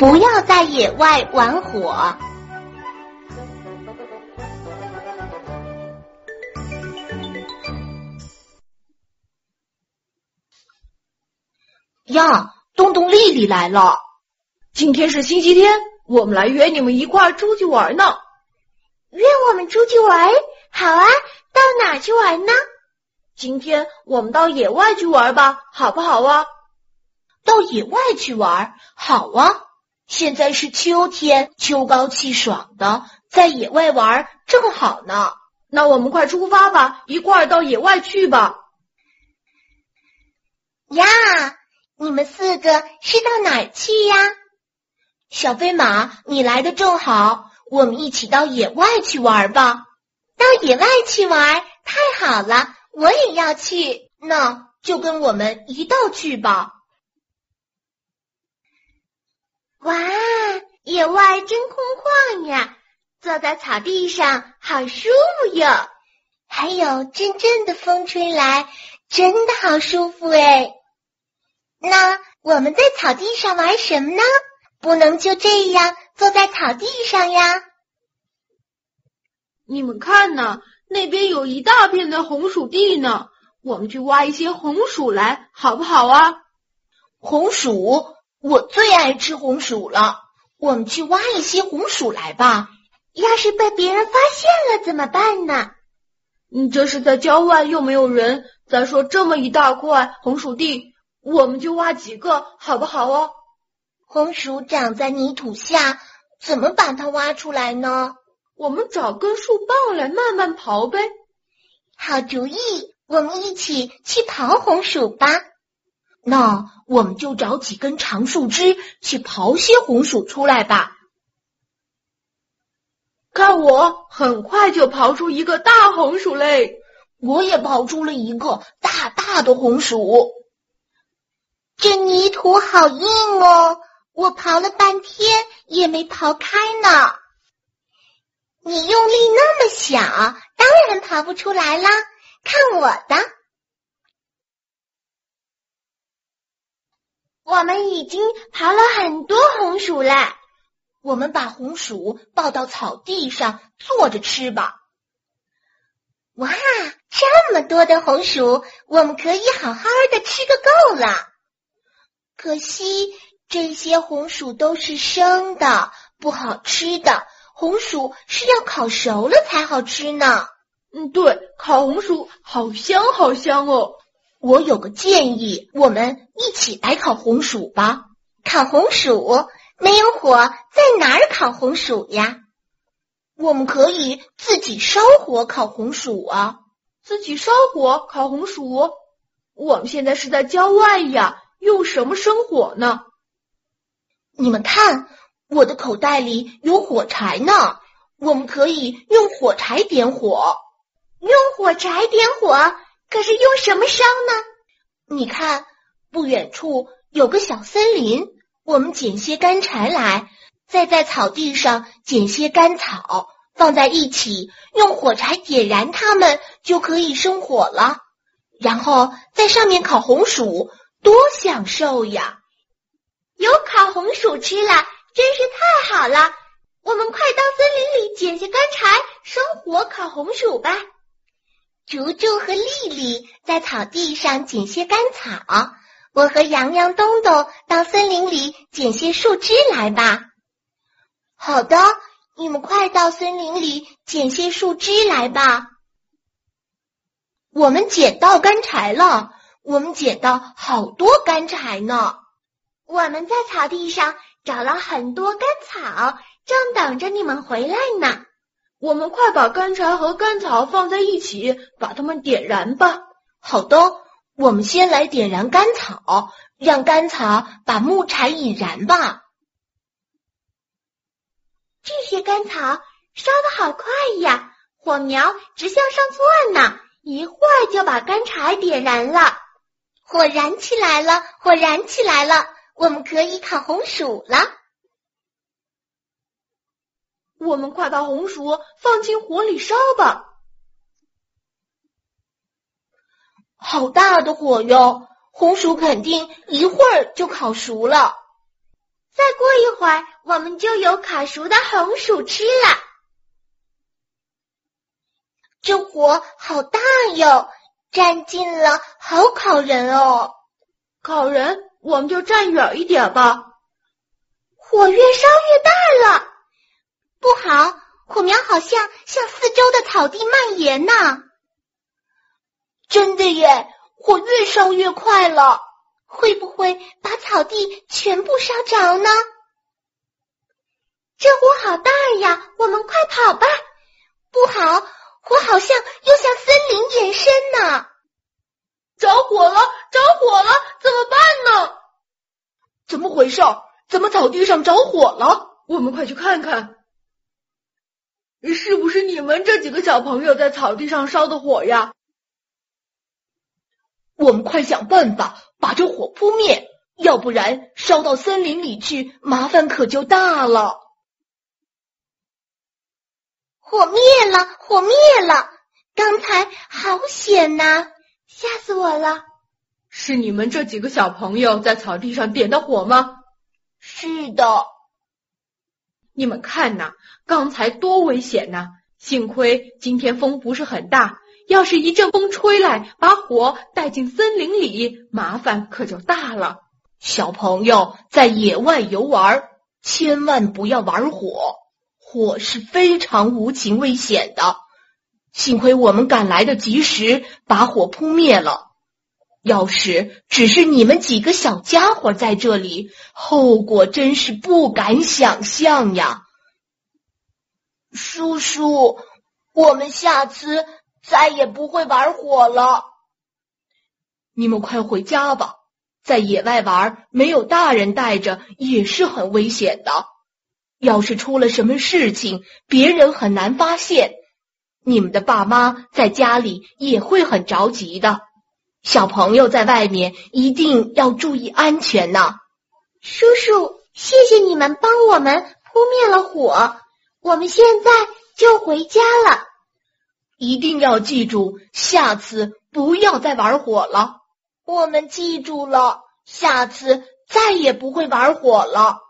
不要在野外玩火。呀，东东、丽丽来了！今天是星期天，我们来约你们一块儿出去玩呢。约我们出去玩？好啊，到哪去玩呢？今天我们到野外去玩吧，好不好啊？到野外去玩，好啊！现在是秋天，秋高气爽的，在野外玩正好呢。那我们快出发吧，一块儿到野外去吧。呀，你们四个是到哪儿去呀？小飞马，你来的正好，我们一起到野外去玩吧。到野外去玩，太好了，我也要去。那就跟我们一道去吧。哇，野外真空旷呀！坐在草地上好舒服哟，还有阵阵的风吹来，真的好舒服哎。那我们在草地上玩什么呢？不能就这样坐在草地上呀！你们看呢，那边有一大片的红薯地呢，我们去挖一些红薯来，好不好啊？红薯。我最爱吃红薯了，我们去挖一些红薯来吧。要是被别人发现了怎么办呢？你这是在郊外，又没有人。再说这么一大块红薯地，我们就挖几个，好不好哦？红薯长在泥土下，怎么把它挖出来呢？我们找根树棒来慢慢刨呗。好主意，我们一起去刨红薯吧。那我们就找几根长树枝去刨些红薯出来吧。看我很快就刨出一个大红薯嘞！我也刨出了一个大大的红薯。这泥土好硬哦，我刨了半天也没刨开呢。你用力那么小，当然刨不出来啦。看我的！我们已经刨了很多红薯了，我们把红薯抱到草地上坐着吃吧。哇，这么多的红薯，我们可以好好的吃个够了。可惜这些红薯都是生的，不好吃的。红薯是要烤熟了才好吃呢。嗯，对，烤红薯好香好香哦。我有个建议，我们一起来烤红薯吧。烤红薯没有火，在哪儿烤红薯呀？我们可以自己烧火烤红薯啊！自己烧火烤红薯？我们现在是在郊外呀，用什么生火呢？你们看，我的口袋里有火柴呢，我们可以用火柴点火。用火柴点火。可是用什么烧呢？你看，不远处有个小森林，我们捡些干柴来，再在草地上捡些干草，放在一起，用火柴点燃它们，就可以生火了。然后在上面烤红薯，多享受呀！有烤红薯吃了，真是太好了。我们快到森林里捡些干柴，生火烤红薯吧。竹竹和丽丽在草地上捡些干草，我和洋洋、东东到森林里捡些树枝来吧。好的，你们快到森林里捡些树枝来吧。我们捡到干柴了，我们捡到好多干柴呢。我们在草地上找了很多干草，正等着你们回来呢。我们快把干柴和干草放在一起，把它们点燃吧。好的，我们先来点燃干草，让干草把木柴引燃吧。这些干草烧的好快呀，火苗直向上窜呢，一会儿就把干柴点燃了。火燃起来了，火燃起来了，我们可以烤红薯了。我们快把红薯放进火里烧吧！好大的火哟，红薯肯定一会儿就烤熟了。再过一会儿，我们就有烤熟的红薯吃了。这火好大哟，站近了好烤人哦。烤人，我们就站远一点吧。火越烧越大了，不好，火苗好像向四周的草地蔓延呢。真的耶，火越烧越快了，会不会把草地全部烧着呢？这火好大呀，我们快跑吧！不好。火好像又向森林延伸呢！着火了，着火了，怎么办呢？怎么回事？怎么草地上着火了？我们快去看看，是不是你们这几个小朋友在草地上烧的火呀？我们快想办法把这火扑灭，要不然烧到森林里去，麻烦可就大了。火灭了，火灭了！刚才好险呐，吓死我了！是你们这几个小朋友在草地上点的火吗？是的。你们看呐，刚才多危险呐！幸亏今天风不是很大，要是一阵风吹来，把火带进森林里，麻烦可就大了。小朋友在野外游玩，千万不要玩火。火是非常无情危险的，幸亏我们赶来的及时，把火扑灭了。要是只是你们几个小家伙在这里，后果真是不敢想象呀！叔叔，我们下次再也不会玩火了。你们快回家吧，在野外玩，没有大人带着也是很危险的。要是出了什么事情，别人很难发现，你们的爸妈在家里也会很着急的。小朋友在外面一定要注意安全呢！叔叔，谢谢你们帮我们扑灭了火，我们现在就回家了。一定要记住，下次不要再玩火了。我们记住了，下次再也不会玩火了。